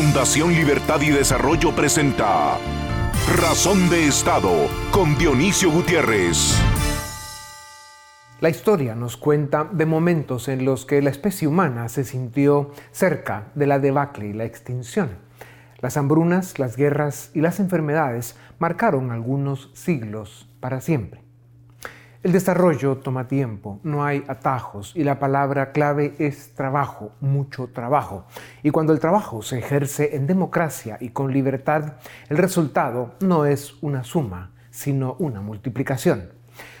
Fundación Libertad y Desarrollo presenta Razón de Estado con Dionisio Gutiérrez. La historia nos cuenta de momentos en los que la especie humana se sintió cerca de la debacle y la extinción. Las hambrunas, las guerras y las enfermedades marcaron algunos siglos para siempre. El desarrollo toma tiempo, no hay atajos y la palabra clave es trabajo, mucho trabajo. Y cuando el trabajo se ejerce en democracia y con libertad, el resultado no es una suma, sino una multiplicación.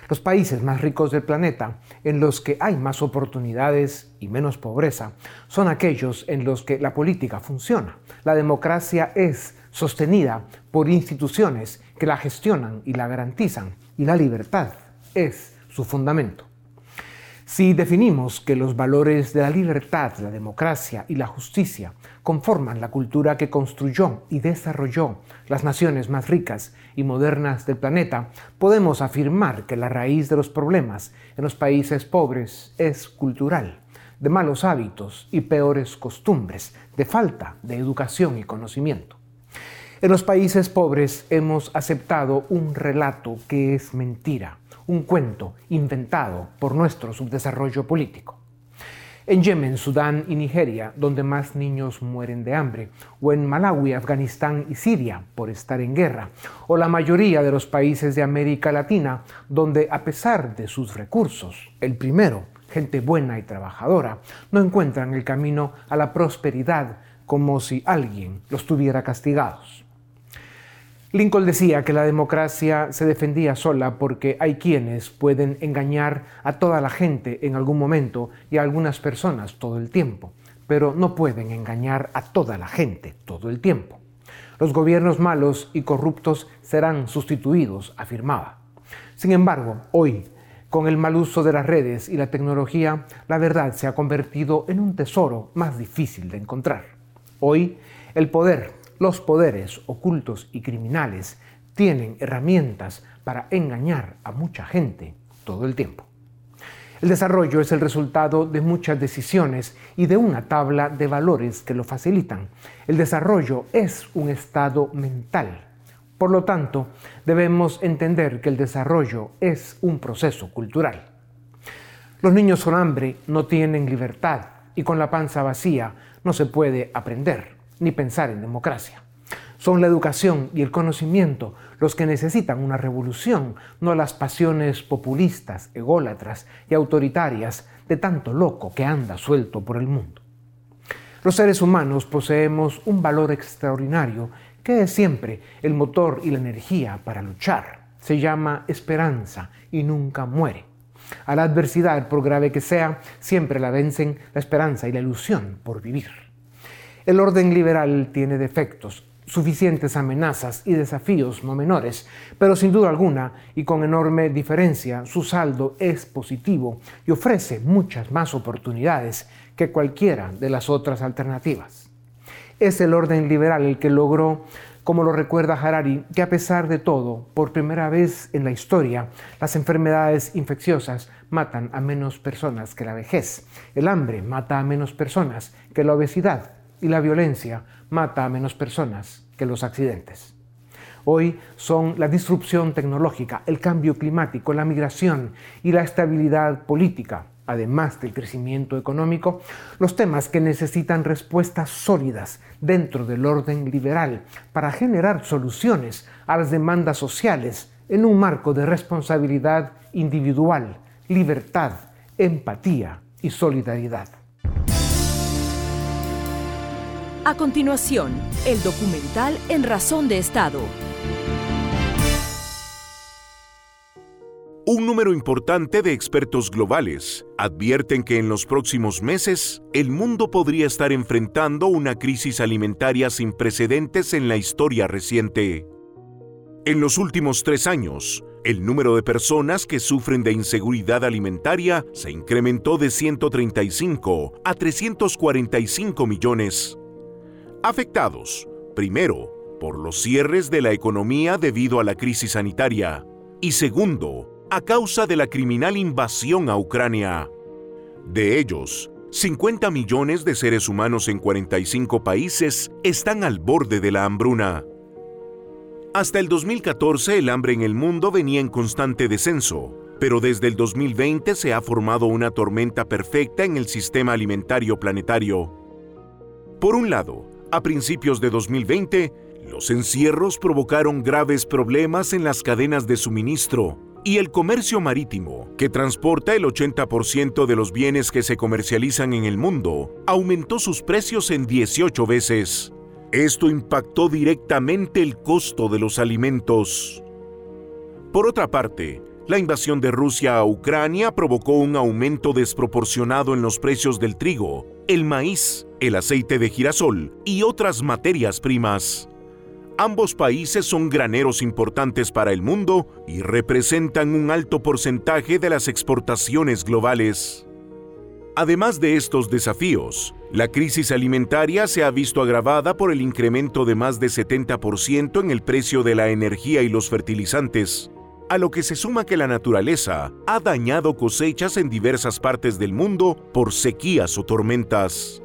Los países más ricos del planeta, en los que hay más oportunidades y menos pobreza, son aquellos en los que la política funciona. La democracia es sostenida por instituciones que la gestionan y la garantizan, y la libertad es su fundamento. Si definimos que los valores de la libertad, la democracia y la justicia conforman la cultura que construyó y desarrolló las naciones más ricas y modernas del planeta, podemos afirmar que la raíz de los problemas en los países pobres es cultural, de malos hábitos y peores costumbres, de falta de educación y conocimiento. En los países pobres hemos aceptado un relato que es mentira, un cuento inventado por nuestro subdesarrollo político. En Yemen, Sudán y Nigeria, donde más niños mueren de hambre, o en Malawi, Afganistán y Siria por estar en guerra, o la mayoría de los países de América Latina, donde a pesar de sus recursos, el primero, gente buena y trabajadora, no encuentran el camino a la prosperidad como si alguien los tuviera castigados. Lincoln decía que la democracia se defendía sola porque hay quienes pueden engañar a toda la gente en algún momento y a algunas personas todo el tiempo, pero no pueden engañar a toda la gente todo el tiempo. Los gobiernos malos y corruptos serán sustituidos, afirmaba. Sin embargo, hoy, con el mal uso de las redes y la tecnología, la verdad se ha convertido en un tesoro más difícil de encontrar. Hoy, el poder los poderes ocultos y criminales tienen herramientas para engañar a mucha gente todo el tiempo. El desarrollo es el resultado de muchas decisiones y de una tabla de valores que lo facilitan. El desarrollo es un estado mental. Por lo tanto, debemos entender que el desarrollo es un proceso cultural. Los niños con hambre no tienen libertad y con la panza vacía no se puede aprender ni pensar en democracia. Son la educación y el conocimiento los que necesitan una revolución, no las pasiones populistas, ególatras y autoritarias de tanto loco que anda suelto por el mundo. Los seres humanos poseemos un valor extraordinario que es siempre el motor y la energía para luchar. Se llama esperanza y nunca muere. A la adversidad, por grave que sea, siempre la vencen la esperanza y la ilusión por vivir. El orden liberal tiene defectos, suficientes amenazas y desafíos no menores, pero sin duda alguna y con enorme diferencia su saldo es positivo y ofrece muchas más oportunidades que cualquiera de las otras alternativas. Es el orden liberal el que logró, como lo recuerda Harari, que a pesar de todo, por primera vez en la historia, las enfermedades infecciosas matan a menos personas que la vejez, el hambre mata a menos personas que la obesidad, y la violencia mata a menos personas que los accidentes. Hoy son la disrupción tecnológica, el cambio climático, la migración y la estabilidad política, además del crecimiento económico, los temas que necesitan respuestas sólidas dentro del orden liberal para generar soluciones a las demandas sociales en un marco de responsabilidad individual, libertad, empatía y solidaridad. A continuación, el documental En Razón de Estado. Un número importante de expertos globales advierten que en los próximos meses el mundo podría estar enfrentando una crisis alimentaria sin precedentes en la historia reciente. En los últimos tres años, el número de personas que sufren de inseguridad alimentaria se incrementó de 135 a 345 millones afectados, primero, por los cierres de la economía debido a la crisis sanitaria y segundo, a causa de la criminal invasión a Ucrania. De ellos, 50 millones de seres humanos en 45 países están al borde de la hambruna. Hasta el 2014 el hambre en el mundo venía en constante descenso, pero desde el 2020 se ha formado una tormenta perfecta en el sistema alimentario planetario. Por un lado, a principios de 2020, los encierros provocaron graves problemas en las cadenas de suministro y el comercio marítimo, que transporta el 80% de los bienes que se comercializan en el mundo, aumentó sus precios en 18 veces. Esto impactó directamente el costo de los alimentos. Por otra parte, la invasión de Rusia a Ucrania provocó un aumento desproporcionado en los precios del trigo, el maíz, el aceite de girasol y otras materias primas. Ambos países son graneros importantes para el mundo y representan un alto porcentaje de las exportaciones globales. Además de estos desafíos, la crisis alimentaria se ha visto agravada por el incremento de más de 70% en el precio de la energía y los fertilizantes, a lo que se suma que la naturaleza ha dañado cosechas en diversas partes del mundo por sequías o tormentas.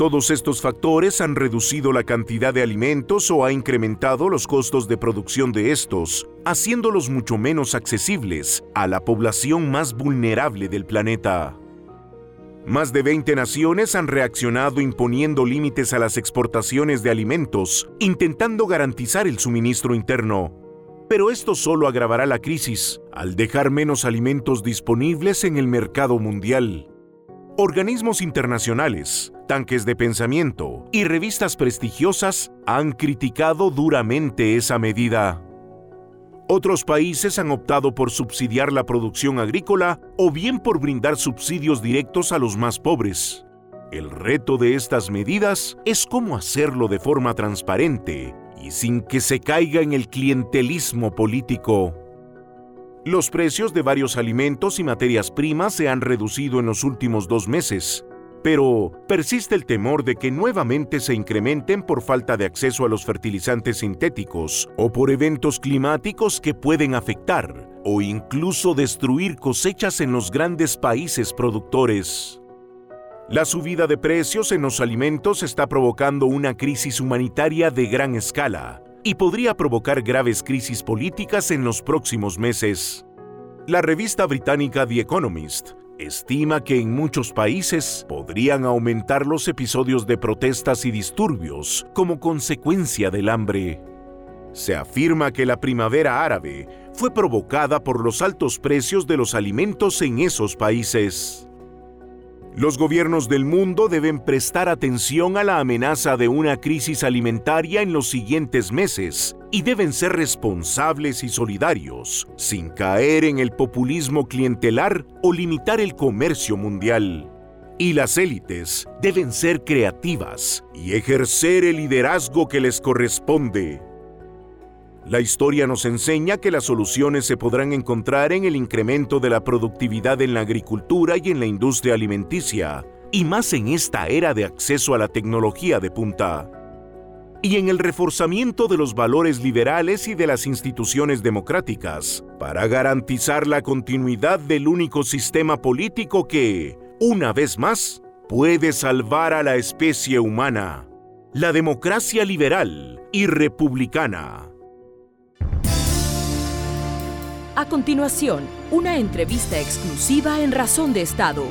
Todos estos factores han reducido la cantidad de alimentos o ha incrementado los costos de producción de estos, haciéndolos mucho menos accesibles a la población más vulnerable del planeta. Más de 20 naciones han reaccionado imponiendo límites a las exportaciones de alimentos, intentando garantizar el suministro interno. Pero esto solo agravará la crisis, al dejar menos alimentos disponibles en el mercado mundial. Organismos internacionales, tanques de pensamiento y revistas prestigiosas han criticado duramente esa medida. Otros países han optado por subsidiar la producción agrícola o bien por brindar subsidios directos a los más pobres. El reto de estas medidas es cómo hacerlo de forma transparente y sin que se caiga en el clientelismo político. Los precios de varios alimentos y materias primas se han reducido en los últimos dos meses, pero persiste el temor de que nuevamente se incrementen por falta de acceso a los fertilizantes sintéticos o por eventos climáticos que pueden afectar o incluso destruir cosechas en los grandes países productores. La subida de precios en los alimentos está provocando una crisis humanitaria de gran escala y podría provocar graves crisis políticas en los próximos meses. La revista británica The Economist estima que en muchos países podrían aumentar los episodios de protestas y disturbios como consecuencia del hambre. Se afirma que la primavera árabe fue provocada por los altos precios de los alimentos en esos países. Los gobiernos del mundo deben prestar atención a la amenaza de una crisis alimentaria en los siguientes meses y deben ser responsables y solidarios, sin caer en el populismo clientelar o limitar el comercio mundial. Y las élites deben ser creativas y ejercer el liderazgo que les corresponde. La historia nos enseña que las soluciones se podrán encontrar en el incremento de la productividad en la agricultura y en la industria alimenticia, y más en esta era de acceso a la tecnología de punta. Y en el reforzamiento de los valores liberales y de las instituciones democráticas, para garantizar la continuidad del único sistema político que, una vez más, puede salvar a la especie humana, la democracia liberal y republicana. A continuación, una entrevista exclusiva en Razón de Estado.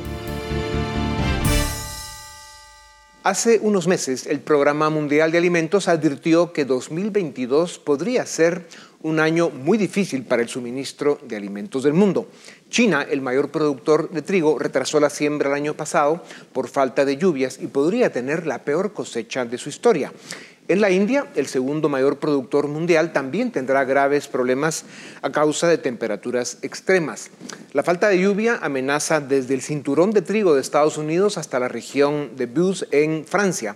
Hace unos meses, el Programa Mundial de Alimentos advirtió que 2022 podría ser un año muy difícil para el suministro de alimentos del mundo. China, el mayor productor de trigo, retrasó la siembra el año pasado por falta de lluvias y podría tener la peor cosecha de su historia. En la India, el segundo mayor productor mundial, también tendrá graves problemas a causa de temperaturas extremas. La falta de lluvia amenaza desde el cinturón de trigo de Estados Unidos hasta la región de Bus en Francia.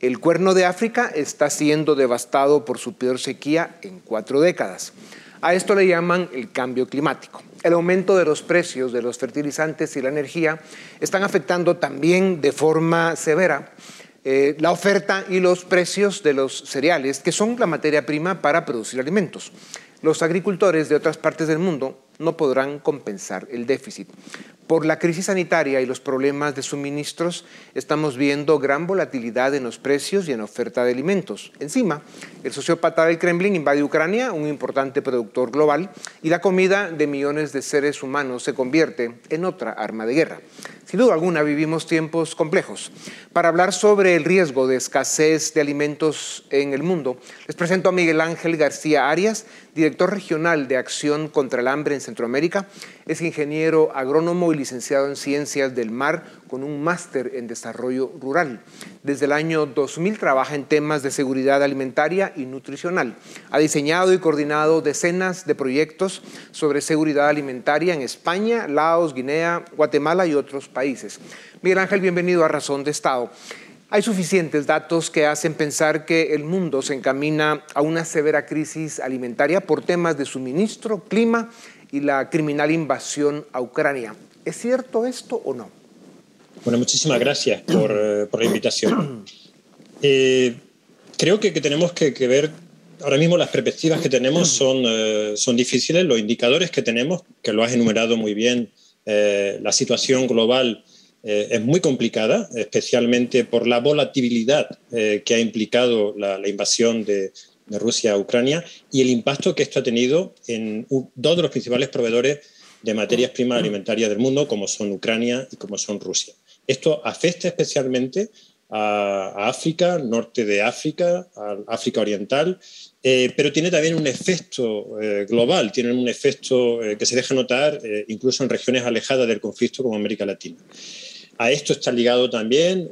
El cuerno de África está siendo devastado por su peor sequía en cuatro décadas. A esto le llaman el cambio climático. El aumento de los precios de los fertilizantes y la energía están afectando también de forma severa eh, la oferta y los precios de los cereales, que son la materia prima para producir alimentos. Los agricultores de otras partes del mundo no podrán compensar el déficit. Por la crisis sanitaria y los problemas de suministros, estamos viendo gran volatilidad en los precios y en oferta de alimentos. Encima, el sociópata del Kremlin invade Ucrania, un importante productor global, y la comida de millones de seres humanos se convierte en otra arma de guerra. Sin duda alguna vivimos tiempos complejos. Para hablar sobre el riesgo de escasez de alimentos en el mundo, les presento a Miguel Ángel García Arias, director regional de Acción contra el Hambre en Centroamérica. Es ingeniero agrónomo y licenciado en Ciencias del Mar con un máster en Desarrollo Rural. Desde el año 2000 trabaja en temas de seguridad alimentaria y nutricional. Ha diseñado y coordinado decenas de proyectos sobre seguridad alimentaria en España, Laos, Guinea, Guatemala y otros países. Miguel Ángel, bienvenido a Razón de Estado. Hay suficientes datos que hacen pensar que el mundo se encamina a una severa crisis alimentaria por temas de suministro, clima y la criminal invasión a Ucrania. ¿Es cierto esto o no? Bueno, muchísimas gracias por, eh, la invitación. Eh, creo que, tenemos que, ver, ahora mismo las perspectivas que tenemos son, eh, son difíciles, los indicadores que tenemos, que lo has enumerado muy bien, la situación global es muy complicada, especialmente por la volatilidad que ha implicado la, invasión de, de, Rusia a Ucrania y el impacto que esto ha tenido en dos de los principales proveedores de materias primas alimentarias del mundo, como son Ucrania y como son Rusia. Esto afecta especialmente a, África, norte de África, a África Oriental, eh, pero tiene también un efecto eh, global, tiene un efecto eh, que se deja notar incluso en regiones alejadas del conflicto como América Latina. A esto está ligado también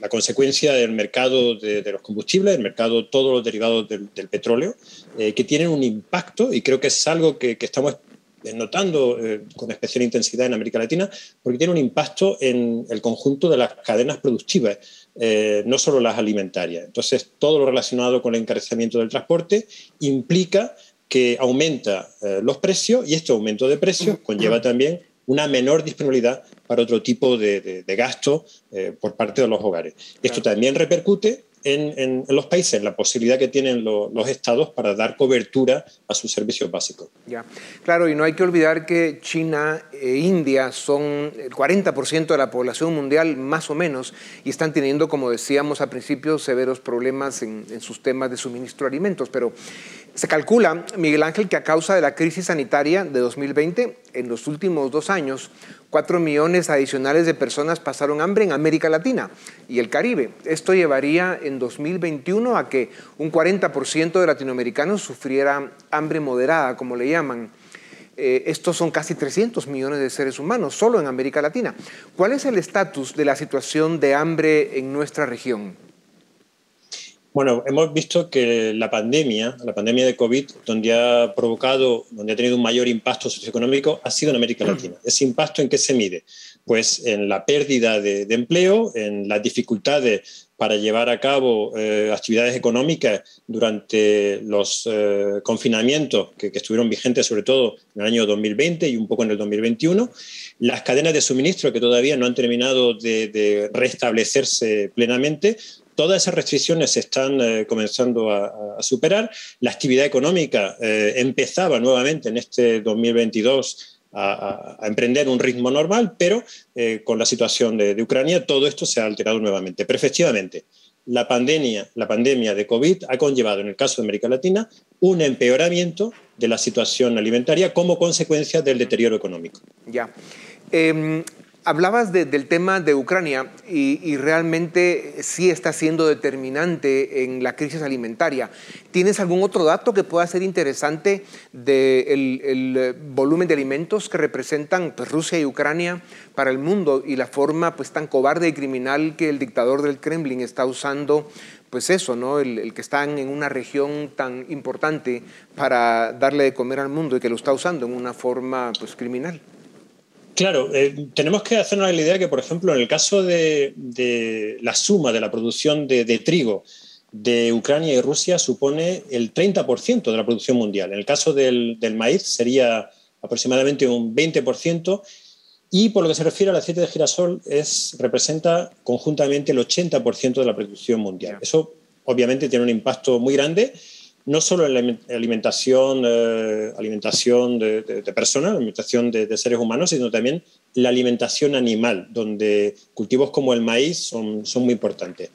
la consecuencia del mercado de, los combustibles, el mercado, todos los derivados del, petróleo, que tienen un impacto y creo que es algo que, estamos eh, notando eh, con especial intensidad en América Latina, porque tiene un impacto en el conjunto de las cadenas productivas, eh, no solo las alimentarias. Entonces, todo lo relacionado con el encarecimiento del transporte implica que aumenta los precios y este aumento de precios conlleva también una menor disponibilidad para otro tipo de, gasto por parte de los hogares. Esto también repercute en, los países, en la posibilidad que tienen los estados para dar cobertura a sus servicios básicos. Ya, claro, y no hay que olvidar que China e India son el 40% de la población mundial, más o menos, y están teniendo, como decíamos al principio, severos problemas en, en sus temas de suministro de alimentos. Pero se calcula, Miguel Ángel, que a causa de la crisis sanitaria de 2020, en los últimos dos años, cuatro millones adicionales de personas pasaron hambre en América Latina y el Caribe. Esto llevaría en 2021 a que un 40% de latinoamericanos sufriera hambre moderada, como le llaman. Eh, estos son casi 300 millones de seres humanos, solo en América Latina. ¿Cuál es el estatus de la situación de hambre en nuestra región? Bueno, hemos visto que la pandemia, la pandemia de COVID, donde ha provocado, donde ha tenido un mayor impacto socioeconómico, ha sido en América mm. Latina. ¿Ese impacto en qué se mide? Pues en la pérdida de, empleo, en las dificultades para llevar a cabo eh, actividades económicas durante los eh, confinamientos que, estuvieron vigentes sobre todo en el año 2020 y un poco en el 2021, las cadenas de suministro que todavía no han terminado de restablecerse plenamente, todas esas restricciones se están eh, comenzando a, superar. La actividad económica eh, empezaba nuevamente en este 2022 a, emprender un ritmo normal, pero eh, con la situación de, Ucrania todo esto se ha alterado nuevamente. Pero efectivamente, la pandemia, la pandemia de COVID ha conllevado, en el caso de América Latina, un empeoramiento de la situación alimentaria como consecuencia del deterioro económico. Ya. Em, Hablabas del tema de Ucrania y, realmente sí está siendo determinante en la crisis alimentaria. ¿Tienes algún otro dato que pueda ser interesante del el eh, volumen de alimentos que representan pues, Rusia y Ucrania para el mundo y la forma pues, tan cobarde y criminal que el dictador del Kremlin está usando pues eso, ¿no? El, que están en una región tan importante para darle de comer al mundo y que lo está usando en una forma pues, criminal. Claro, eh, tenemos que hacernos la idea que, por ejemplo, en el caso de, la suma de la producción de, trigo de Ucrania y Rusia supone el 30% de la producción mundial. En el caso del, maíz sería aproximadamente un 20% y por lo que se refiere al aceite de girasol es, representa conjuntamente el 80% de la producción mundial. Eso obviamente tiene un impacto muy grande no solo en la alimentación, eh, alimentación de, personas, alimentación de, seres humanos, sino también la alimentación animal, donde cultivos como el maíz son, son muy importantes.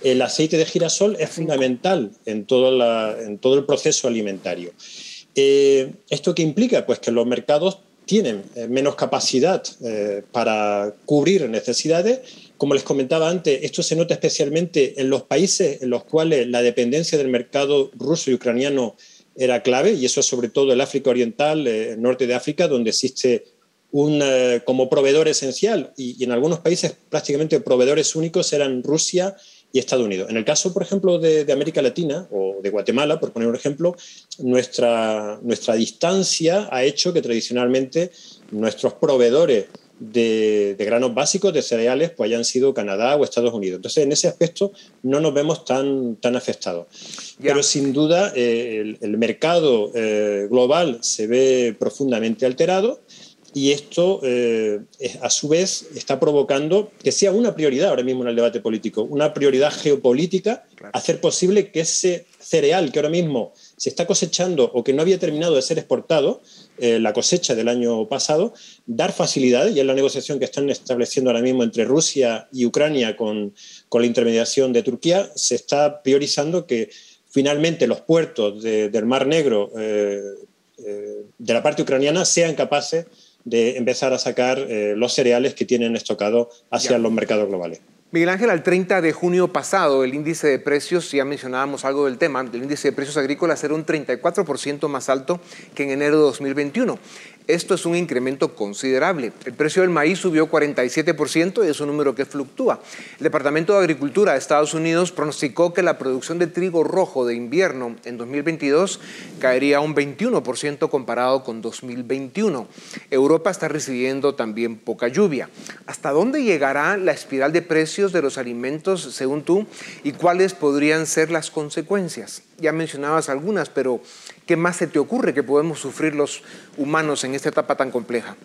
El aceite de girasol es fundamental en todo, la, en todo el proceso alimentario. Eh, ¿Esto qué implica? Pues que los mercados tienen eh, menos capacidad eh, para cubrir necesidades. Como les comentaba antes, esto se nota especialmente en los países en los cuales la dependencia del mercado ruso y ucraniano era clave, y eso es sobre todo el África Oriental, el norte de África, donde existe un, como proveedor esencial, y, y, en algunos países prácticamente proveedores únicos eran Rusia y Estados Unidos. En el caso, por ejemplo, de, América Latina o de Guatemala, por poner un ejemplo, nuestra, nuestra distancia ha hecho que tradicionalmente nuestros proveedores de, granos básicos, de cereales, pues hayan sido Canadá o Estados Unidos. Entonces, en ese aspecto no nos vemos tan, tan afectados. Pero sin duda, eh, el, mercado eh, global se ve profundamente alterado y esto, eh, a su vez, está provocando que sea una prioridad ahora mismo en el debate político, una prioridad geopolítica, hacer posible que ese cereal que ahora mismo se está cosechando o que no había terminado de ser exportado, eh, la cosecha del año pasado, dar facilidades, y es la negociación que están estableciendo ahora mismo entre Rusia y Ucrania con, con la intermediación de Turquía, se está priorizando que finalmente los puertos del Mar Negro eh, de la parte ucraniana sean capaces de empezar a sacar eh, los cereales que tienen estocado hacia los mercados globales. Miguel Ángel, al 30 de junio pasado, el índice de precios, ya mencionábamos algo del tema, el índice de precios agrícolas era un 34% más alto que en enero de 2021. Esto es un incremento considerable. El precio del maíz subió 47% y es un número que fluctúa. El Departamento de Agricultura de Estados Unidos pronosticó que la producción de trigo rojo de invierno en 2022 caería un 21% comparado con 2021. Europa está recibiendo también poca lluvia. ¿Hasta dónde llegará la espiral de precios de los alimentos según tú y cuáles podrían ser las consecuencias? Ya mencionabas algunas, pero ¿Qué más se te ocurre que podemos sufrir los humanos en esta etapa tan compleja?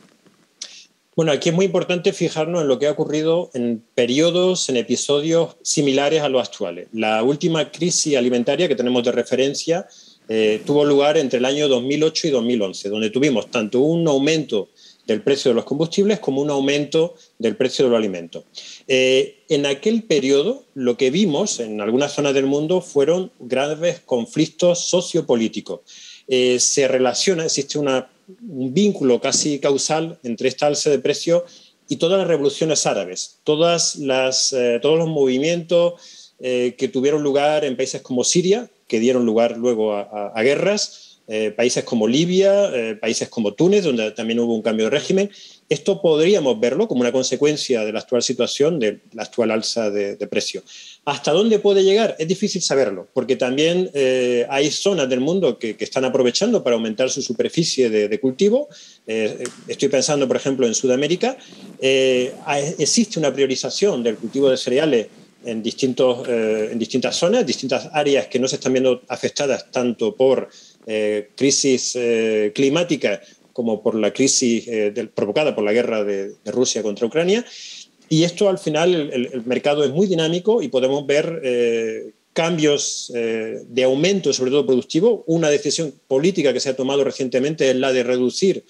Bueno, aquí es muy importante fijarnos en lo que ha ocurrido en periodos, en episodios similares a los actuales. La última crisis alimentaria que tenemos de referencia eh, tuvo lugar entre el año 2008 y 2011, donde tuvimos tanto un aumento del precio de los combustibles como un aumento del precio de los alimentos. Eh, en aquel periodo lo que vimos en algunas zonas del mundo fueron graves conflictos sociopolíticos. Eh, se relaciona, existe un vínculo casi causal entre esta alza de precios y todas las revoluciones árabes, eh, todos los movimientos que tuvieron lugar en países como Siria, que dieron lugar luego a guerras, eh, países como Libia, eh, países como Túnez, donde también hubo un cambio de régimen. Esto podríamos verlo como una consecuencia de la actual situación, de la actual alza de, precio. ¿Hasta dónde puede llegar? Es difícil saberlo, porque también eh, hay zonas del mundo que, están aprovechando para aumentar su superficie de, cultivo. estoy pensando, por ejemplo, en Sudamérica. existe una priorización del cultivo de cereales en, distintos, en distintas zonas, distintas áreas que no se están viendo afectadas tanto por eh, crisis eh, climática como por la crisis eh, provocada por la guerra de, Rusia contra Ucrania. Y esto al final el, mercado es muy dinámico y podemos ver cambios de aumento, sobre todo productivo. Una decisión política que se ha tomado recientemente es la de reducir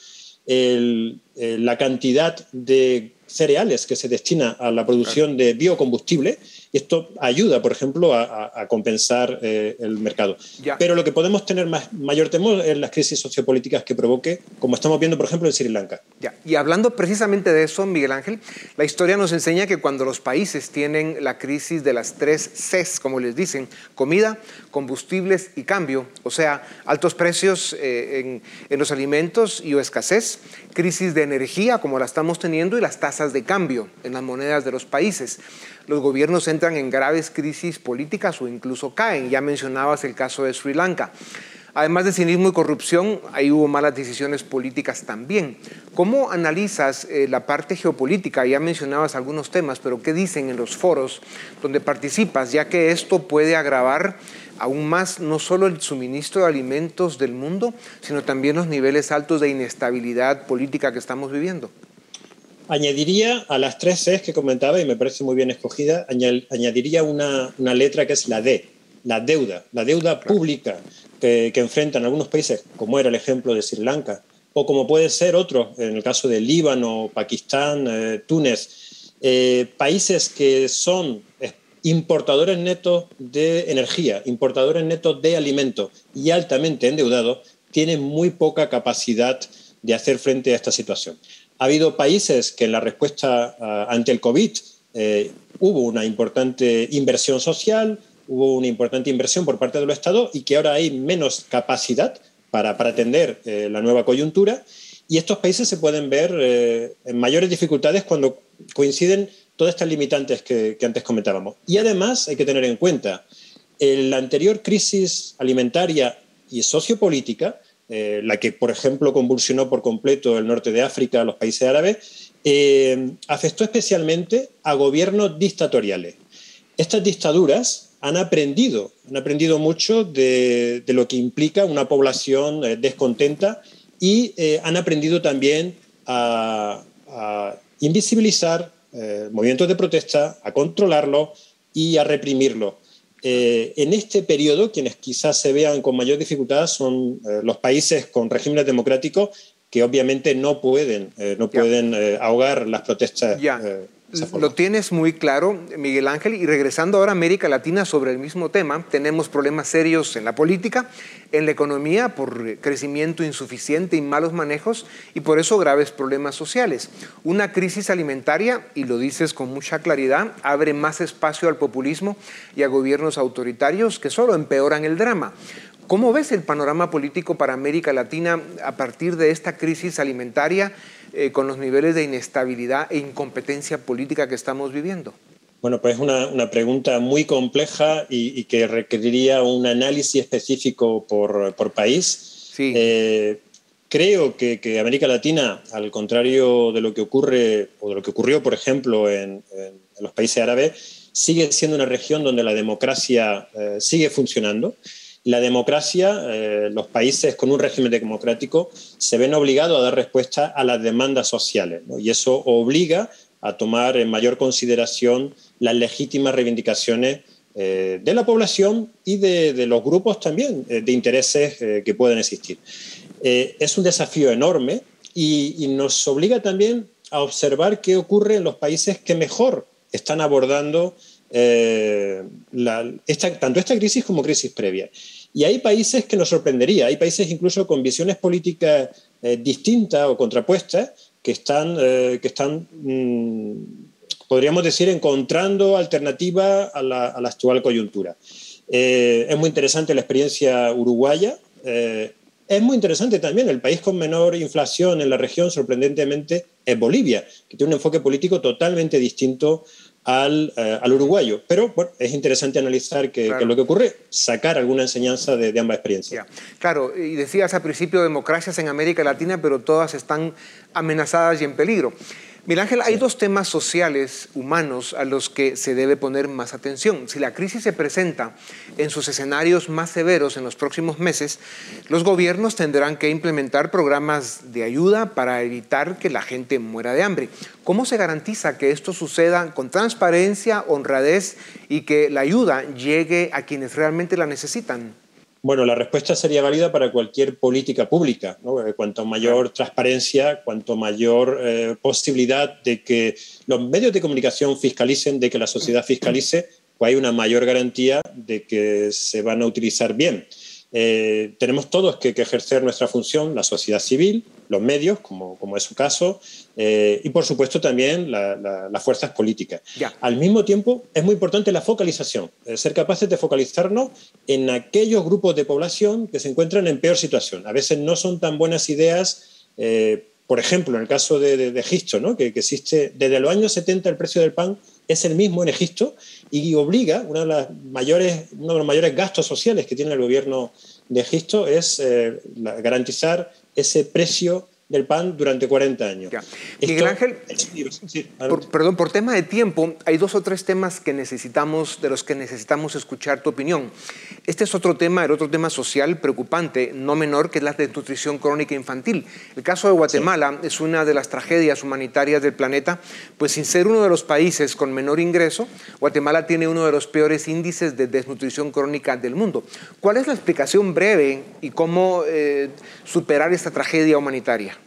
la cantidad de cereales que se destina a la producción de biocombustible esto ayuda, por ejemplo, a, compensar eh, el mercado. Pero lo que podemos tener más, mayor temor es las crisis sociopolíticas que provoque, como estamos viendo, por ejemplo, en Sri Lanka. Y hablando precisamente de eso, Miguel Ángel, la historia nos enseña que cuando los países tienen la crisis de las tres Cs, como les dicen, comida, combustibles y cambio, o sea, altos precios eh, en, en los alimentos y o escasez, crisis de energía como la estamos teniendo y las tasas de cambio en las monedas de los países los gobiernos entran en graves crisis políticas o incluso caen. Ya mencionabas el caso de Sri Lanka. Además de cinismo y corrupción, ahí hubo malas decisiones políticas también. ¿Cómo analizas eh, la parte geopolítica? Ya mencionabas algunos temas, pero ¿qué dicen en los foros donde participas? Ya que esto puede agravar aún más no solo el suministro de alimentos del mundo, sino también los niveles altos de inestabilidad política que estamos viviendo. Añadiría a las tres Cs que comentaba, y me parece muy bien escogida, añadiría una, letra que es la D, la deuda, la deuda pública que, enfrentan algunos países, como era el ejemplo de Sri Lanka, o como puede ser otro, en el caso de Líbano, Pakistán, eh, Túnez, eh, países que son importadores netos de energía, importadores netos de alimentos y altamente endeudados, tienen muy poca capacidad de hacer frente a esta situación. Ha habido países que en la respuesta ah, ante el COVID eh, hubo una importante inversión social, hubo una importante inversión por parte del Estado y que ahora hay menos capacidad para, para atender eh, la nueva coyuntura. Y estos países se pueden ver eh, en mayores dificultades cuando coinciden todas estas limitantes que, antes comentábamos. Y además hay que tener en cuenta la anterior crisis alimentaria y sociopolítica, eh, la que, por ejemplo, convulsionó por completo el norte de África, los países árabes, afectó especialmente a gobiernos dictatoriales. Estas dictaduras han aprendido, han aprendido mucho de, lo que implica una población eh, descontenta y eh, han aprendido también a, invisibilizar eh, movimientos de protesta, a controlarlo y a reprimirlo. en este periodo, quienes quizás se vean con mayor dificultad son los países con regímenes democráticos que obviamente no pueden, no pueden ahogar las protestas. Lo tienes muy claro, Miguel Ángel, y regresando ahora a América Latina sobre el mismo tema, tenemos problemas serios en la política, en la economía por crecimiento insuficiente y malos manejos, y por eso graves problemas sociales. Una crisis alimentaria, y lo dices con mucha claridad, abre más espacio al populismo y a gobiernos autoritarios que solo empeoran el drama. ¿Cómo ves el panorama político para América Latina a partir de esta crisis alimentaria? Eh, con los niveles de inestabilidad e incompetencia política que estamos viviendo? Bueno, pues es una, pregunta muy compleja y, que requeriría un análisis específico por, país. Sí. Eh, creo que, América Latina, al contrario de lo que ocurre o de lo que ocurrió, por ejemplo, en, los países árabes, sigue siendo una región donde la democracia eh, sigue funcionando la democracia, eh, los países con un régimen democrático se ven obligados a dar respuesta a las demandas sociales y eso obliga a tomar en mayor consideración las legítimas reivindicaciones eh, de la población y de, los grupos también eh, de intereses que pueden existir. es un desafío enorme y, nos obliga también a observar qué ocurre en los países que mejor están abordando eh, tanto esta crisis como crisis previa. Y hay países que nos sorprendería, hay países incluso con visiones políticas eh, distintas o contrapuestas que están, eh, que están mm, podríamos decir, encontrando alternativa a la, actual coyuntura. es muy interesante la experiencia uruguaya. es muy interesante también el país con menor inflación en la región, sorprendentemente, es Bolivia, que tiene un enfoque político totalmente distinto eh, al, uruguayo. Pero bueno, es interesante analizar qué es lo que ocurre, sacar alguna enseñanza de, ambas experiencias. Claro, y decías al principio democracias en América Latina, pero todas están amenazadas y en peligro. Mira Ángel, hay dos temas sociales humanos a los que se debe poner más atención. Si la crisis se presenta en sus escenarios más severos en los próximos meses, los gobiernos tendrán que implementar programas de ayuda para evitar que la gente muera de hambre. ¿Cómo se garantiza que esto suceda con transparencia, honradez y que la ayuda llegue a quienes realmente la necesitan? Bueno, la respuesta sería válida para cualquier política pública. Eh, cuanto mayor transparencia, cuanto mayor eh, posibilidad de que los medios de comunicación fiscalicen, de que la sociedad fiscalice, pues hay una mayor garantía de que se van a utilizar bien. Eh, tenemos todos que, ejercer nuestra función, la sociedad civil, los medios, como, como es su caso, eh, y por supuesto también las fuerzas políticas. Al mismo tiempo, es muy importante la focalización, eh, ser capaces de focalizarnos en aquellos grupos de población que se encuentran en peor situación. A veces no son tan buenas ideas. por ejemplo, en el caso de, Egipto, ¿no? que, que existe desde los años 70 el precio del pan es el mismo en Egipto y obliga, una de las mayores, uno de los mayores gastos sociales que tiene el gobierno de Egipto es eh, garantizar ese precio del pan durante 40 años. Miguel Ángel, perdón, por tema de tiempo, hay dos o tres temas que necesitamos, de los que necesitamos escuchar tu opinión. Este es otro tema, el otro tema social preocupante, no menor, que es la desnutrición crónica infantil. El caso de Guatemala es una de las tragedias humanitarias del planeta, pues sin ser uno de los países con menor ingreso, Guatemala tiene uno de los peores índices de desnutrición crónica del mundo. ¿Cuál es la explicación breve y cómo eh, superar esta tragedia humanitaria?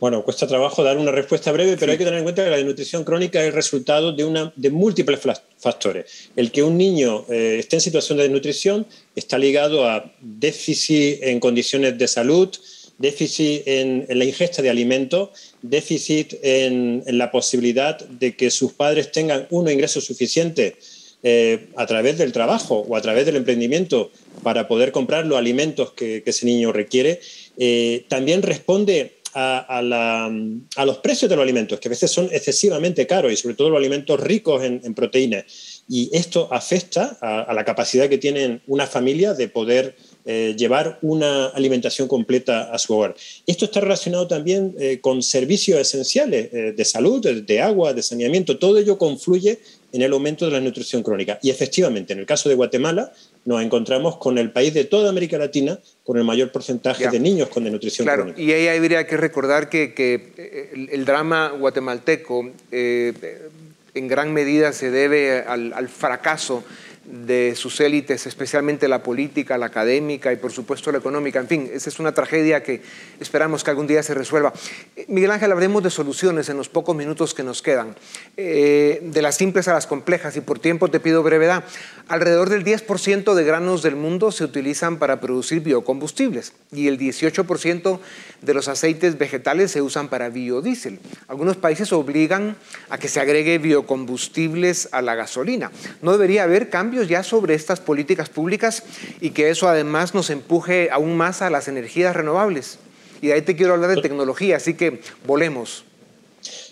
Bueno, cuesta trabajo dar una respuesta breve, pero hay que tener en cuenta que la desnutrición crónica es el resultado de, una, de múltiples factores. El que un niño eh, esté en situación de desnutrición está ligado a déficit en condiciones de salud, déficit en, la ingesta de alimentos, déficit en, la posibilidad de que sus padres tengan unos ingresos suficientes eh, a través del trabajo o a través del emprendimiento para poder comprar los alimentos que, ese niño requiere. Eh, también responde a, los precios de los alimentos, que a veces son excesivamente caros y sobre todo los alimentos ricos en, proteínas. Y esto afecta a, la capacidad que tienen una familia de poder eh, llevar una alimentación completa a su hogar. Esto está relacionado también eh, con servicios esenciales eh, de salud, de, agua, de saneamiento. Todo ello confluye en el aumento de la nutrición crónica. Y efectivamente, en el caso de Guatemala, nos encontramos con el país de toda América Latina con el mayor porcentaje de niños con desnutrición claro, crónica. Y ahí habría que recordar que, el, drama guatemalteco eh, en gran medida se debe al, al fracaso de sus élites, especialmente la política, la académica y por supuesto la económica. En fin, esa es una tragedia que esperamos que algún día se resuelva. Eh, Miguel Ángel, hablemos de soluciones en los pocos minutos que nos quedan, eh, de las simples a las complejas y por tiempo te pido brevedad. Alrededor del 10% de granos del mundo se utilizan para producir biocombustibles y el 18% de los aceites vegetales se usan para biodiesel. Algunos países obligan a que se agregue biocombustibles a la gasolina. No debería haber cambios ya sobre estas políticas públicas y que eso además nos empuje aún más a las energías renovables. Y de ahí te quiero hablar de tecnología, así que volemos.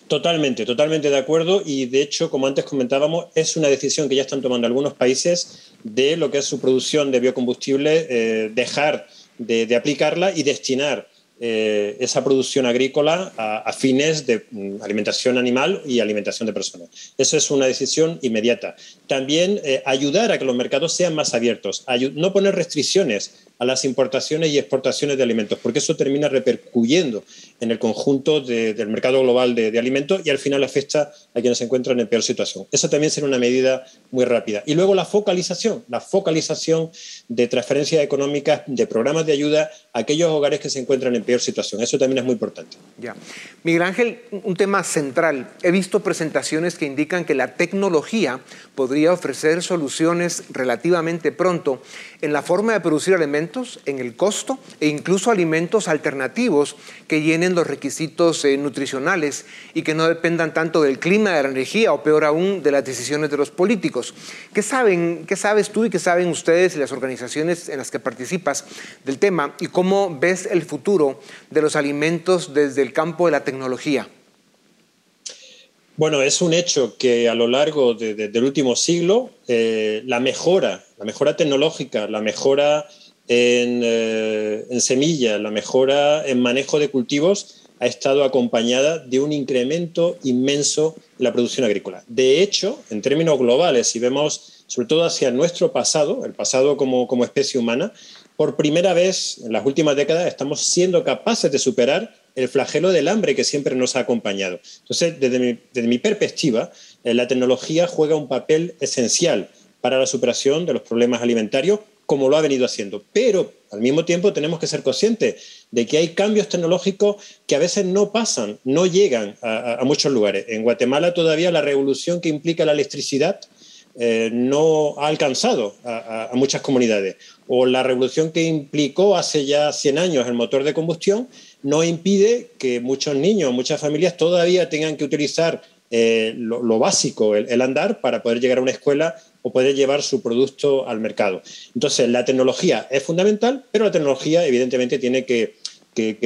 Totalmente, totalmente de acuerdo y de hecho, como antes comentábamos, es una decisión que ya están tomando algunos países de lo que es su producción de biocombustible, eh, dejar de, de aplicarla y destinar eh, esa producción agrícola a, fines de mm, alimentación animal y alimentación de personas. Eso es una decisión inmediata. También eh, ayudar a que los mercados sean más abiertos, no poner restricciones a las importaciones y exportaciones de alimentos, porque eso termina repercuyendo en el conjunto del mercado global de, alimentos y al final afecta a quienes se encuentran en peor situación. Esa también será una medida muy rápida. Y luego la focalización, la focalización de transferencias económicas, de programas de ayuda a aquellos hogares que se encuentran en peor situación. Eso también es muy importante. Ya. Miguel Ángel, un tema central. He visto presentaciones que indican que la tecnología podría ofrecer soluciones relativamente pronto en la forma de producir alimentos, en el costo e incluso alimentos alternativos que llenen los requisitos eh, nutricionales y que no dependan tanto del clima, de la energía o peor aún de las decisiones de los políticos. ¿Qué saben, qué sabes tú y qué saben ustedes y las organizaciones en las que participas del tema y cómo ves el futuro de los alimentos desde el campo de la tecnología? Bueno, es un hecho que a lo largo del último siglo eh, la mejora, la mejora tecnológica, la mejora en, eh, semillas, la mejora en manejo de cultivos ha estado acompañada de un incremento inmenso en la producción agrícola. De hecho, en términos globales, si vemos sobre todo hacia nuestro pasado, el pasado como, especie humana, por primera vez en las últimas décadas estamos siendo capaces de superar el flagelo del hambre que siempre nos ha acompañado. Entonces, desde mi, perspectiva, eh, la tecnología juega un papel esencial para la superación de los problemas alimentarios, como lo ha venido haciendo. Pero al mismo tiempo tenemos que ser conscientes de que hay cambios tecnológicos que a veces no pasan, no llegan a, muchos lugares. En Guatemala todavía la revolución que implica la electricidad eh, no ha alcanzado a, muchas comunidades. O la revolución que implicó hace ya 100 años el motor de combustión no impide que muchos niños, muchas familias todavía tengan que utilizar eh, lo, básico, el, andar, para poder llegar a una escuela o poder llevar su producto al mercado. Entonces, la tecnología es fundamental, pero la tecnología evidentemente tiene que,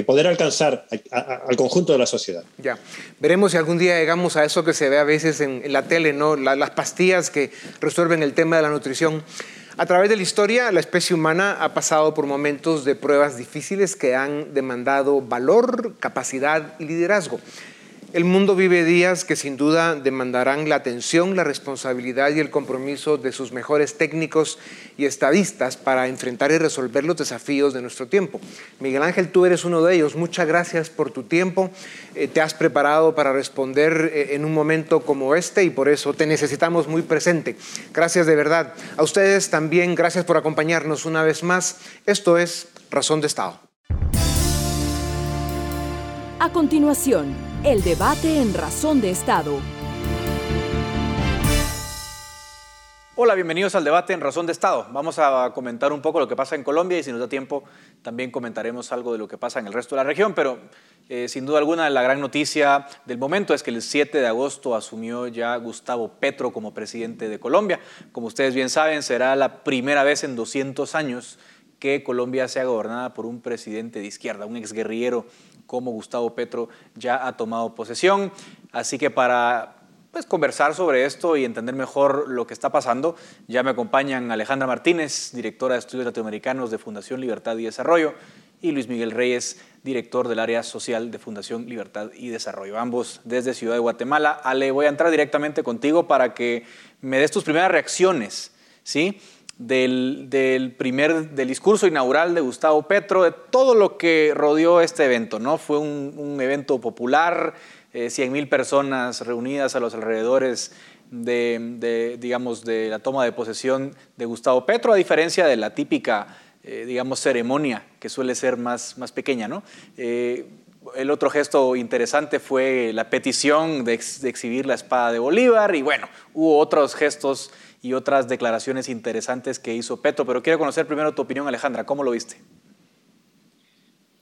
poder alcanzar al conjunto de la sociedad. Ya, veremos si algún día llegamos a eso que se ve a veces en, la tele, ¿no? las pastillas que resuelven el tema de la nutrición. A través de la historia, la especie humana ha pasado por momentos de pruebas difíciles que han demandado valor, capacidad y liderazgo. El mundo vive días que sin duda demandarán la atención, la responsabilidad y el compromiso de sus mejores técnicos y estadistas para enfrentar y resolver los desafíos de nuestro tiempo. Miguel Ángel, tú eres uno de ellos. Muchas gracias por tu tiempo. Eh, te has preparado para responder eh, en un momento como este y por eso te necesitamos muy presente. Gracias de verdad. A ustedes también, gracias por acompañarnos una vez más. Esto es Razón de Estado. A continuación, el debate en Razón de Estado. Hola, bienvenidos al debate en Razón de Estado. Vamos a comentar un poco lo que pasa en Colombia y si nos da tiempo también comentaremos algo de lo que pasa en el resto de la región, pero eh, sin duda alguna la gran noticia del momento es que el 7 de agosto asumió ya Gustavo Petro como presidente de Colombia. Como ustedes bien saben, será la primera vez en 200 años que Colombia sea gobernada por un presidente de izquierda, un exguerrillero como Gustavo Petro ya ha tomado posesión. Así que para pues, conversar sobre esto y entender mejor lo que está pasando, ya me acompañan Alejandra Martínez, directora de Estudios Latinoamericanos de Fundación Libertad y Desarrollo, y Luis Miguel Reyes, director del área social de Fundación Libertad y Desarrollo, ambos desde Ciudad de Guatemala. Ale, voy a entrar directamente contigo para que me des tus primeras reacciones, ¿sí? Del, primer, del discurso inaugural de Gustavo Petro, de todo lo que rodeó este evento, ¿no? Fue un, evento popular, eh, 100 personas reunidas a los alrededores de, digamos, de la toma de posesión de Gustavo Petro, a diferencia de la típica, eh, digamos, ceremonia que suele ser más, más pequeña, ¿no? Eh, el otro gesto interesante fue la petición de, de, exhibir la espada de Bolívar y bueno, hubo otros gestos y otras declaraciones interesantes que hizo Petro. Pero quiero conocer primero tu opinión, Alejandra. ¿Cómo lo viste?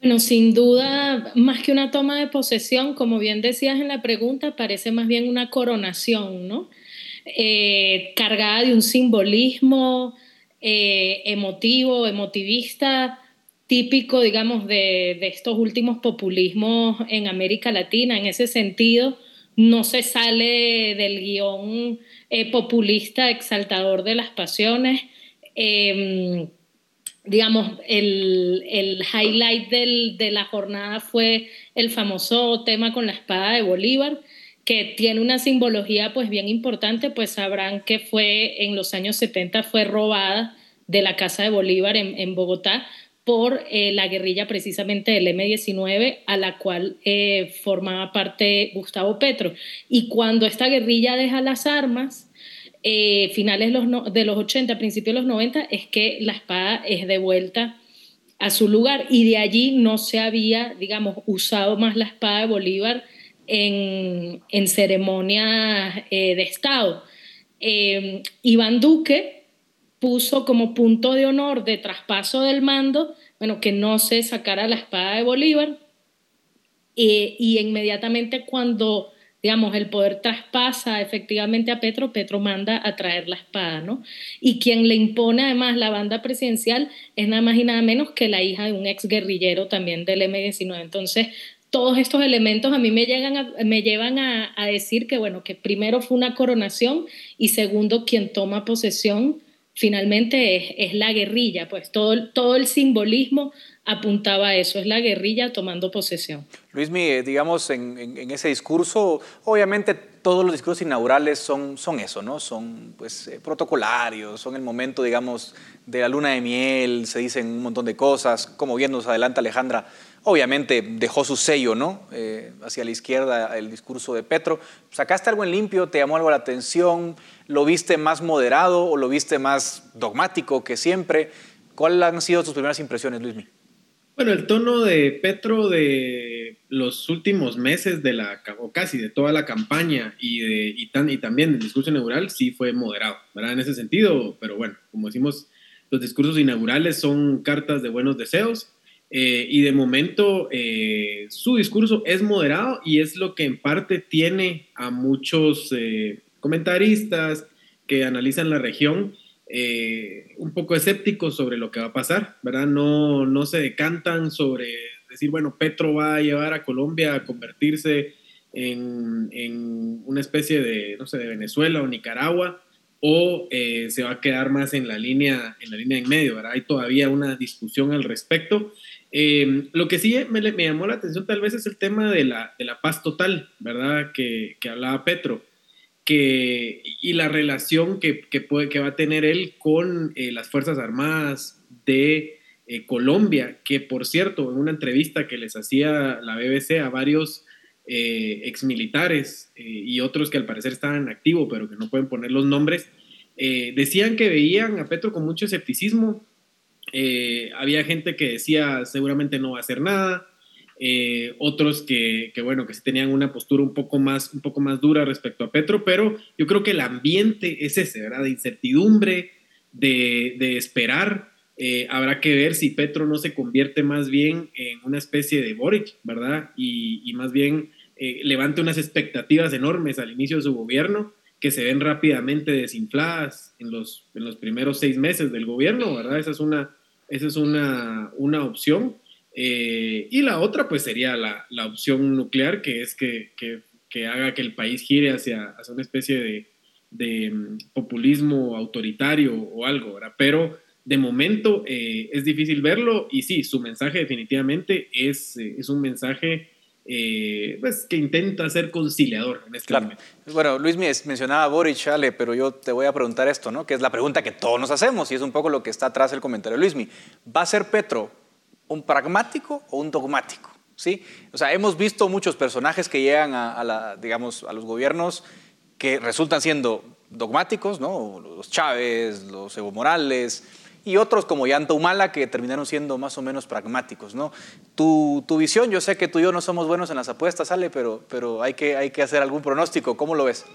Bueno, sin duda, más que una toma de posesión, como bien decías en la pregunta, parece más bien una coronación, ¿no? Eh, cargada de un simbolismo eh, emotivo, emotivista, típico, digamos, de, de, estos últimos populismos en América Latina. En ese sentido, no se sale del guion eh, populista, exaltador de las pasiones. Em, digamos, el, el highlight del, de la jornada fue el famoso tema con la espada de Bolívar, que tiene una simbología pues bien importante, pues sabrán que fue en los años 70 fue robada de la casa de Bolívar en, en Bogotá por eh, la guerrilla precisamente del M-19 a la cual eh, formaba parte Gustavo Petro. Y cuando esta guerrilla deja las armas, eh, finales de los 80, principios de los 90, es que la espada es devuelta a su lugar y de allí no se había, digamos, usado más la espada de Bolívar en, en ceremonias de Estado. Iván Duque, puso como punto de honor de traspaso del mando, bueno, que no se sacara la espada de Bolívar y inmediatamente cuando, digamos, el poder traspasa efectivamente a Petro, Petro manda a traer la espada, ¿no? Y quien le impone además la banda presidencial es nada más y nada menos que la hija de un ex guerrillero también del M-19. Entonces, todos estos elementos a mí me, llegan me llevan a decir que, bueno, que primero fue una coronación y segundo, quien toma posesión finalmente es, la guerrilla, pues todo, todo el simbolismo apuntaba a eso, es la guerrilla tomando posesión. Luis, digamos, en, ese discurso, obviamente todos los discursos inaugurales son, son eso, ¿no? Son pues, eh, protocolarios, son el momento, digamos, de la luna de miel, se dicen un montón de cosas, como bien nos adelanta Alejandra, obviamente dejó su sello, ¿no? Eh, hacia la izquierda el discurso de Petro. ¿Sacaste algo en limpio? ¿Te llamó algo la atención? ¿Lo viste más moderado o lo viste más dogmático que siempre? ¿Cuáles han sido tus primeras impresiones, Luismi? Bueno, el tono de Petro de los últimos meses de la, o casi de toda la campaña y, y también del discurso inaugural sí fue moderado, ¿verdad? En ese sentido, pero bueno, como decimos, los discursos inaugurales son cartas de buenos deseos eh, y de momento eh, su discurso es moderado y es lo que en parte tiene a muchos eh, comentaristas que analizan la región un poco escépticos sobre lo que va a pasar, ¿verdad? No, no se decantan sobre decir, bueno, Petro va a llevar a Colombia a convertirse en, en una especie de, no sé, de Venezuela o Nicaragua, o se va a quedar más en la línea en la línea en medio, ¿verdad? Hay todavía una discusión al respecto. Eh, lo que sí me, llamó la atención tal vez es el tema de la, de la paz total, ¿verdad? Que, que hablaba Petro. Que, y la relación que, que, puede, que va a tener él con eh, las Fuerzas Armadas de eh, Colombia, que por cierto, en una entrevista que les hacía la BBC a varios eh, exmilitares y otros que al parecer estaban en activo, pero que no pueden poner los nombres, decían que veían a Petro con mucho escepticismo eh, había gente que decía seguramente no va a hacer nada, eh, otros que, bueno, que sí tenían una postura un poco, más, un poco más dura respecto a Petro, pero yo creo que el ambiente es ese, ¿verdad? De incertidumbre, de, esperar. Eh, habrá que ver si Petro no se convierte más bien en una especie de Boric, ¿verdad? Y, más bien levante unas expectativas enormes al inicio de su gobierno que se ven rápidamente desinfladas en los, en los primeros seis meses del gobierno, ¿verdad? Esa es una, esa es una, una opción. Eh, y la otra, pues sería la, la opción nuclear, que es que, que, que, haga que el país gire hacia, hacia una especie de, de, mm, populismo autoritario o algo. Pero de momento eh, es difícil verlo y sí, su mensaje definitivamente es, eh, es un mensaje pues, que intenta ser conciliador en este momento. Bueno, Luis mencionaba a Boric, Ale, pero yo te voy a preguntar esto, ¿no? Que es la pregunta que todos nos hacemos y es un poco lo que está atrás del comentario de Luismi. ¿Va a ser Petro un pragmático o un dogmático? ¿Sí? O sea, hemos visto muchos personajes que llegan a, la, digamos, a los gobiernos que resultan siendo dogmáticos, ¿no? Los Chávez, los Evo Morales, y otros como Humala que terminaron siendo más o menos pragmáticos. ¿no? Tu, tu, visión, yo sé que tú y yo no somos buenos en las apuestas, Ale, pero, pero hay, que, hay que hacer algún pronóstico. ¿Cómo lo ves?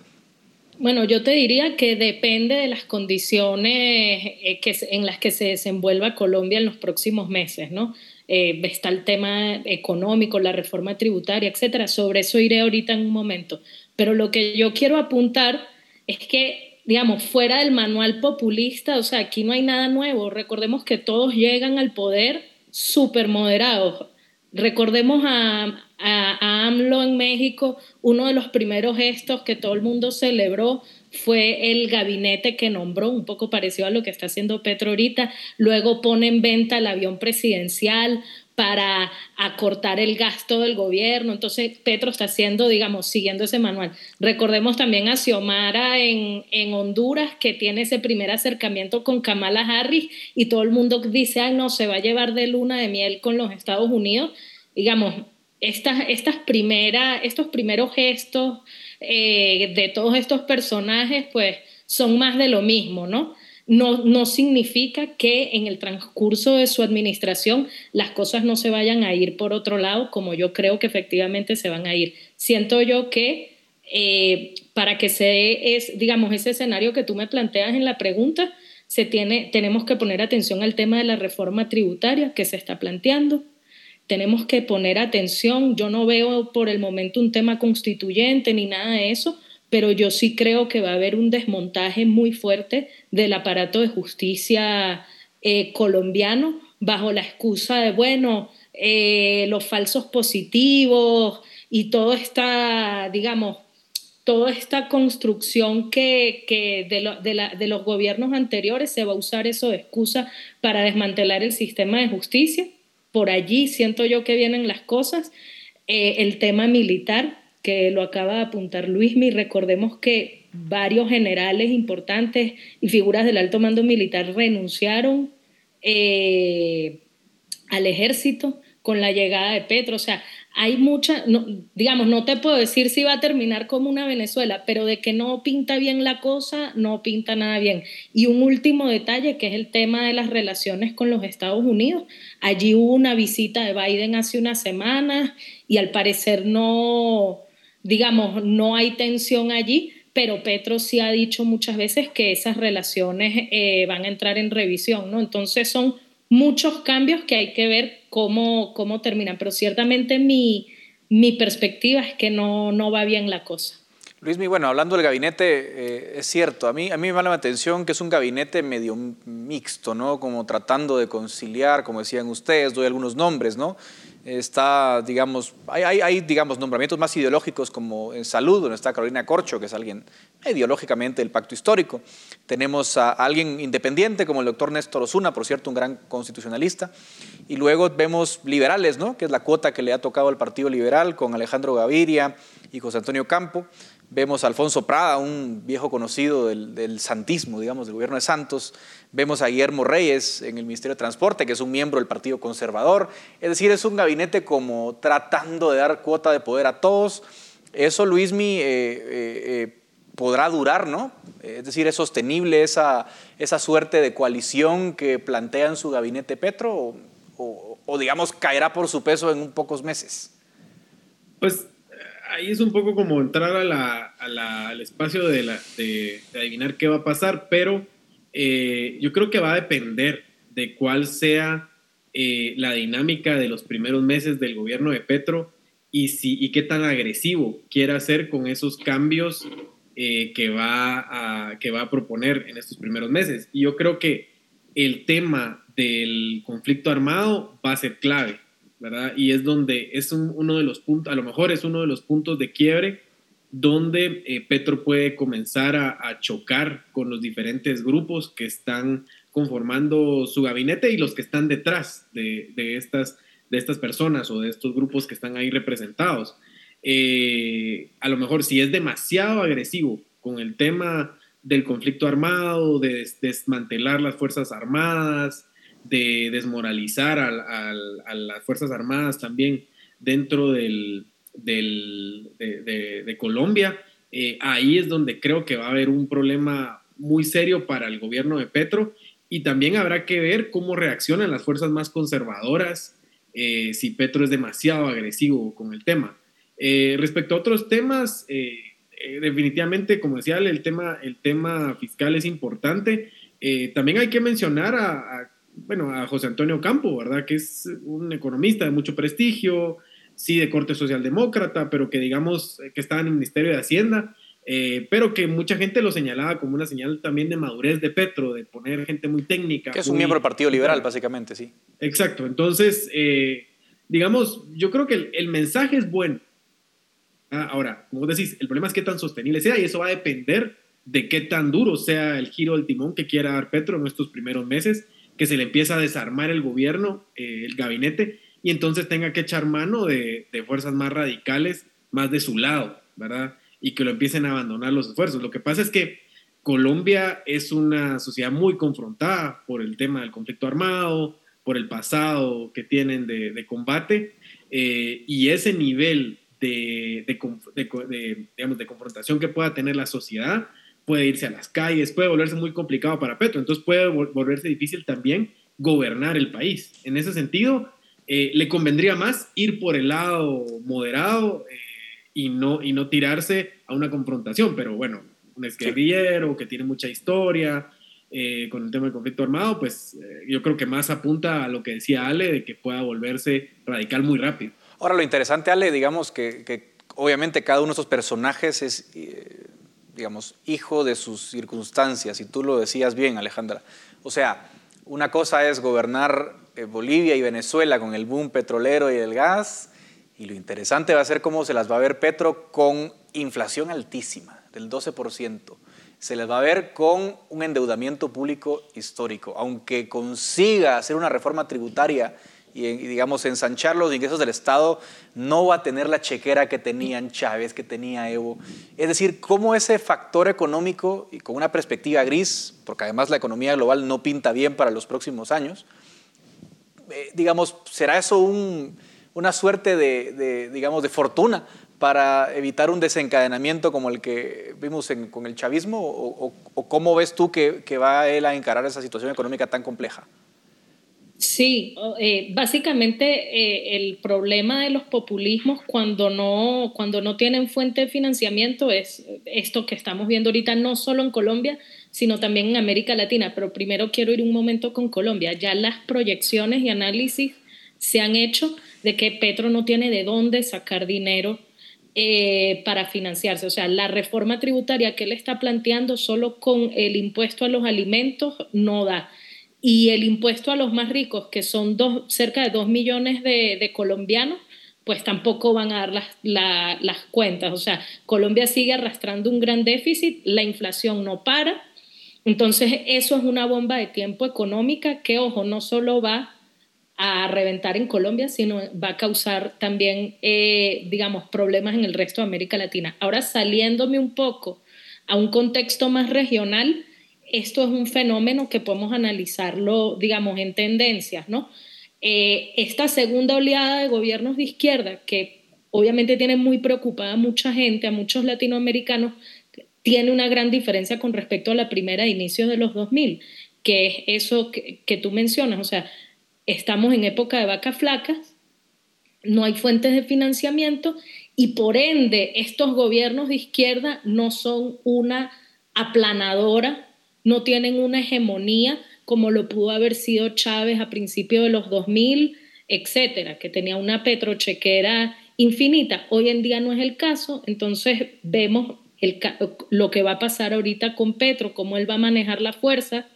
Bueno, yo te diría que depende de las condiciones eh, en las que se desenvuelva Colombia en los próximos meses, ¿no? Eh, está el tema económico, la reforma tributaria, etcétera. Sobre eso iré ahorita en un momento. Pero lo que yo quiero apuntar es que digamos, fuera del manual populista, o sea, aquí no hay nada nuevo. Recordemos que todos llegan al poder súper moderados. Recordemos a, a, AMLO en México, uno de los primeros gestos que todo el mundo celebró fue el gabinete que nombró, un poco parecido a lo que está haciendo Petro ahorita. Luego pone en venta el avión presidencial para acortar el gasto del gobierno. Entonces, Petro está haciendo, digamos, siguiendo ese manual. Recordemos también a Xiomara en, en Honduras, que tiene ese primer acercamiento con Kamala Harris y todo el mundo dice, ay, no, se va a llevar de luna de miel con los Estados Unidos. Digamos, estas, estas primeras, estos primeros gestos eh, de todos estos personajes, pues son más de lo mismo, ¿no? No, significa que en el transcurso de su administración las cosas no se vayan a ir por otro lado, como yo creo que efectivamente se van a ir. Siento yo que eh, para que se dé, es, digamos, ese escenario que tú me planteas en la pregunta, se tiene, tenemos que poner atención al tema de la reforma tributaria que se está planteando. Tenemos que poner atención, yo no veo por el momento un tema constituyente ni nada de eso, pero yo sí creo que va a haber un desmontaje muy fuerte del aparato de justicia eh, colombiano bajo la excusa de, bueno, eh, los falsos positivos y toda esta, digamos, toda esta construcción que, de, los gobiernos anteriores se va a usar eso de excusa para desmantelar el sistema de justicia. Por allí siento yo que vienen las cosas. Eh, el tema militar, que lo acaba de apuntar Luismi, recordemos que varios generales importantes y figuras del alto mando militar renunciaron eh, al ejército con la llegada de Petro. O sea, hay mucha, digamos, no te puedo decir si va a terminar como una Venezuela, pero de que no pinta bien la cosa, no pinta nada bien. Y un último detalle, que es el tema de las relaciones con los Estados Unidos. Allí hubo una visita de Biden hace unas semanas y al parecer no, digamos, no hay tensión allí, pero Petro sí ha dicho muchas veces que esas relaciones eh, van a entrar en revisión, ¿no? Entonces son muchos cambios que hay que ver cómo, cómo terminan, pero ciertamente mi, mi perspectiva es que no, no va bien la cosa. Luis, bueno, hablando del gabinete, eh, es cierto, a mí, a mí me llama la atención que es un gabinete medio mixto, ¿no? Como tratando de conciliar, como decían ustedes, doy algunos nombres, ¿no? Está, digamos, hay, digamos, nombramientos más ideológicos como en salud, donde está Carolina Corcho, que es alguien ideológicamente del pacto histórico. Tenemos a alguien independiente como el doctor Néstor Osuna, por cierto, un gran constitucionalista. Y luego vemos liberales, ¿no? que es la cuota que le ha tocado al Partido Liberal con Alejandro Gaviria y José Antonio Campo. Vemos a Alfonso Prada, un viejo conocido del, santismo, digamos, del gobierno de Santos. Vemos a Guillermo Reyes en el Ministerio de Transporte, que es un miembro del Partido Conservador. Es decir, es un gabinete como tratando de dar cuota de poder a todos. Eso, Luismi, eh, eh, eh, podrá durar, ¿no? Es decir, ¿es sostenible esa, esa suerte de coalición que plantea en su gabinete Petro o, o digamos, caerá por su peso en un pocos meses? Pues ahí es un poco como entrar al espacio de, adivinar qué va a pasar, pero eh, yo creo que va a depender de cuál sea eh, la dinámica de los primeros meses del gobierno de Petro y, si, y qué tan agresivo quiera hacer con esos cambios eh, que, va a, que va a proponer en estos primeros meses. Y yo creo que el tema del conflicto armado va a ser clave. Y es donde es uno de los puntos, a lo mejor es uno de los puntos de quiebre donde eh, Petro puede comenzar a, chocar con los diferentes grupos que están conformando su gabinete y los que están detrás de, estas, de estas personas o de estos grupos que están ahí representados. Eh, a lo mejor si es demasiado agresivo con el tema del conflicto armado, de desmantelar las Fuerzas Armadas, de desmoralizar a, las Fuerzas Armadas también dentro del, de, Colombia, eh, ahí es donde creo que va a haber un problema muy serio para el gobierno de Petro y también habrá que ver cómo reaccionan las fuerzas más conservadoras eh, si Petro es demasiado agresivo con el tema. Eh, respecto a otros temas, definitivamente, como decía, el tema, el tema fiscal es importante. también hay que mencionar a bueno, a José Antonio Campo, ¿verdad? Que es un economista de mucho prestigio, sí de corte socialdemócrata, pero que digamos que estaba en el Ministerio de Hacienda, eh, pero que mucha gente lo señalaba como una señal también de madurez de Petro, de poner gente muy técnica. Que es un miembro del Partido Liberal, básicamente, sí. Exacto, entonces, eh, digamos, yo creo que el, mensaje es bueno. Ah, ahora, como decís, el problema es qué tan sostenible sea y eso va a depender de qué tan duro sea el giro del timón que quiera dar Petro en estos primeros meses que se le empieza a desarmar el gobierno, eh, el gabinete, y entonces tenga que echar mano de, fuerzas más radicales, más de su lado, ¿verdad? Y que lo empiecen a abandonar los esfuerzos. Lo que pasa es que Colombia es una sociedad muy confrontada por el tema del conflicto armado, por el pasado que tienen de, combate, eh, y ese nivel de, digamos, de confrontación que pueda tener la sociedad puede irse a las calles, puede volverse muy complicado para Petro, entonces puede volverse difícil también gobernar el país. En ese sentido, eh, le convendría más ir por el lado moderado eh, y, no, y no tirarse a una confrontación, pero bueno, un guerrillero que tiene mucha historia eh, con el tema del conflicto armado, pues yo creo que más apunta a lo que decía Ale, de que pueda volverse radical muy rápido. Ahora, lo interesante, Ale, digamos que, que obviamente cada uno de esos personajes es digamos, hijo de sus circunstancias, y tú lo decías bien, Alejandra. O sea, una cosa es gobernar eh, Bolivia y Venezuela con el boom petrolero y el gas, y lo interesante va a ser cómo se las va a ver Petro con inflación altísima, del 12%. Se les va a ver con un endeudamiento público histórico. Aunque consiga hacer una reforma tributaria y, digamos, ensanchar los ingresos del Estado, no va a tener la chequera que tenían Chávez, que tenía Evo. Es decir, cómo ese factor económico y con una perspectiva gris, porque además la economía global no pinta bien para los próximos años, eh, digamos, ¿será eso una suerte de, digamos, de fortuna para evitar un desencadenamiento como el que vimos con el chavismo? O, cómo ves tú que, que va él a encarar esa situación económica tan compleja? Sí, eh, básicamente eh, el problema de los populismos cuando no, cuando no tienen fuente de financiamiento es esto que estamos viendo ahorita, no solo en Colombia, sino también en América Latina. Pero primero quiero ir un momento con Colombia. Ya las proyecciones y análisis se han hecho de que Petro no tiene de dónde sacar dinero eh, para financiarse. O sea, la reforma tributaria que él está planteando solo con el impuesto a los alimentos no da y el impuesto a los más ricos, que son dos, cerca de 2 millones de, colombianos, pues tampoco van a dar las, las cuentas. O sea, Colombia sigue arrastrando un gran déficit, la inflación no para. Entonces, eso es una bomba de tiempo económica que, ojo, no solo va a reventar en Colombia, sino va a causar también, eh, digamos, problemas en el resto de América Latina. Ahora, saliéndome un poco a un contexto más regional, esto es un fenómeno que podemos analizarlo, digamos, en tendencias, ¿no? Eh, esta segunda oleada de gobiernos de izquierda, que obviamente tiene muy preocupada a mucha gente, a muchos latinoamericanos, tiene una gran diferencia con respecto a la primera de inicios de los 2000, que es eso que, que tú mencionas, o sea, estamos en época de vacas flacas, no hay fuentes de financiamiento y por ende estos gobiernos de izquierda no son una aplanadora no tienen una hegemonía como lo pudo haber sido Chávez a principios de los 2000, etcétera, que tenía una petrochequera infinita. Hoy en día no es el caso, entonces vemos lo que va a pasar ahorita con Petro, cómo él va a manejar la fuerza,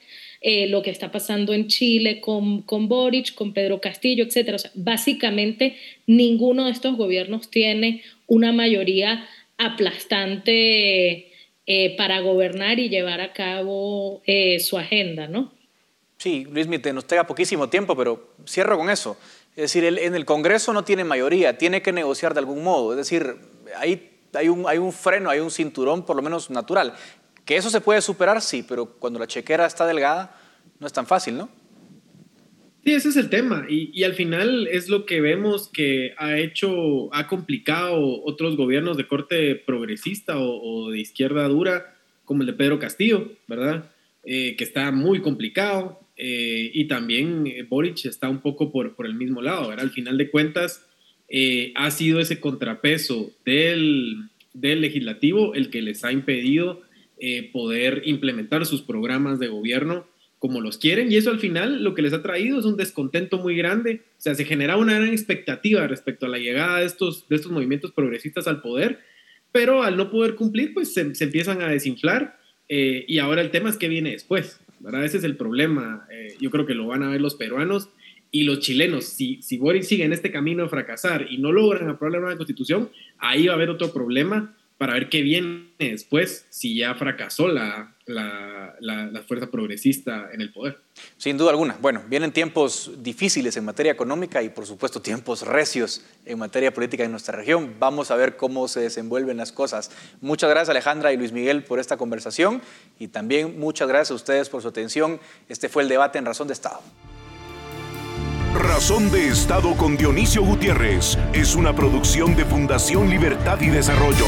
eh, lo que está pasando en Chile con, con Boric, con Pedro Castillo, etcétera. básicamente ninguno de estos gobiernos tiene una mayoría aplastante eh, para gobernar y llevar a cabo eh, su agenda, ¿no? Sí, Luis, te nos tenga poquísimo tiempo, pero cierro con eso. Es decir, en el Congreso no tiene mayoría, tiene que negociar de algún modo. Es decir, hay, hay, un, hay un freno, hay un cinturón por lo menos natural. Que eso se puede superar, sí, pero cuando la chequera está delgada, no es tan fácil, ¿no? Sí, ese es el tema. Y, al final es lo que vemos que ha hecho, ha complicado otros gobiernos de corte progresista o, de izquierda dura, como el de Pedro Castillo, ¿verdad? Eh, que está muy complicado. Eh, y también eh, Boric está un poco por, el mismo lado, ¿verdad? Al final de cuentas, ha sido ese contrapeso del, del legislativo el que les ha impedido poder implementar sus programas de gobierno como los quieren y eso al final lo que les ha traído es un descontento muy grande. O sea, se genera una gran expectativa respecto a la llegada de estos, de estos movimientos progresistas al poder, pero al no poder cumplir, pues se, empiezan a desinflar eh, y ahora el tema es qué viene después, ¿verdad? Ese es el problema. Eh, yo creo que lo van a ver los peruanos y los chilenos. Si, si Boris sigue en este camino de fracasar y no logran aprobar la nueva constitución, ahí va a haber otro problema para ver qué viene después si ya fracasó la, la, la, fuerza progresista en el poder. Sin duda alguna. Bueno, vienen tiempos difíciles en materia económica y por supuesto tiempos recios en materia política en nuestra región. Vamos a ver cómo se desenvuelven las cosas. Muchas gracias Alejandra y Luis Miguel por esta conversación y también muchas gracias a ustedes por su atención. Este fue el debate en Razón de Estado. Razón de Estado con Dionisio Gutiérrez es una producción de Fundación Libertad y Desarrollo.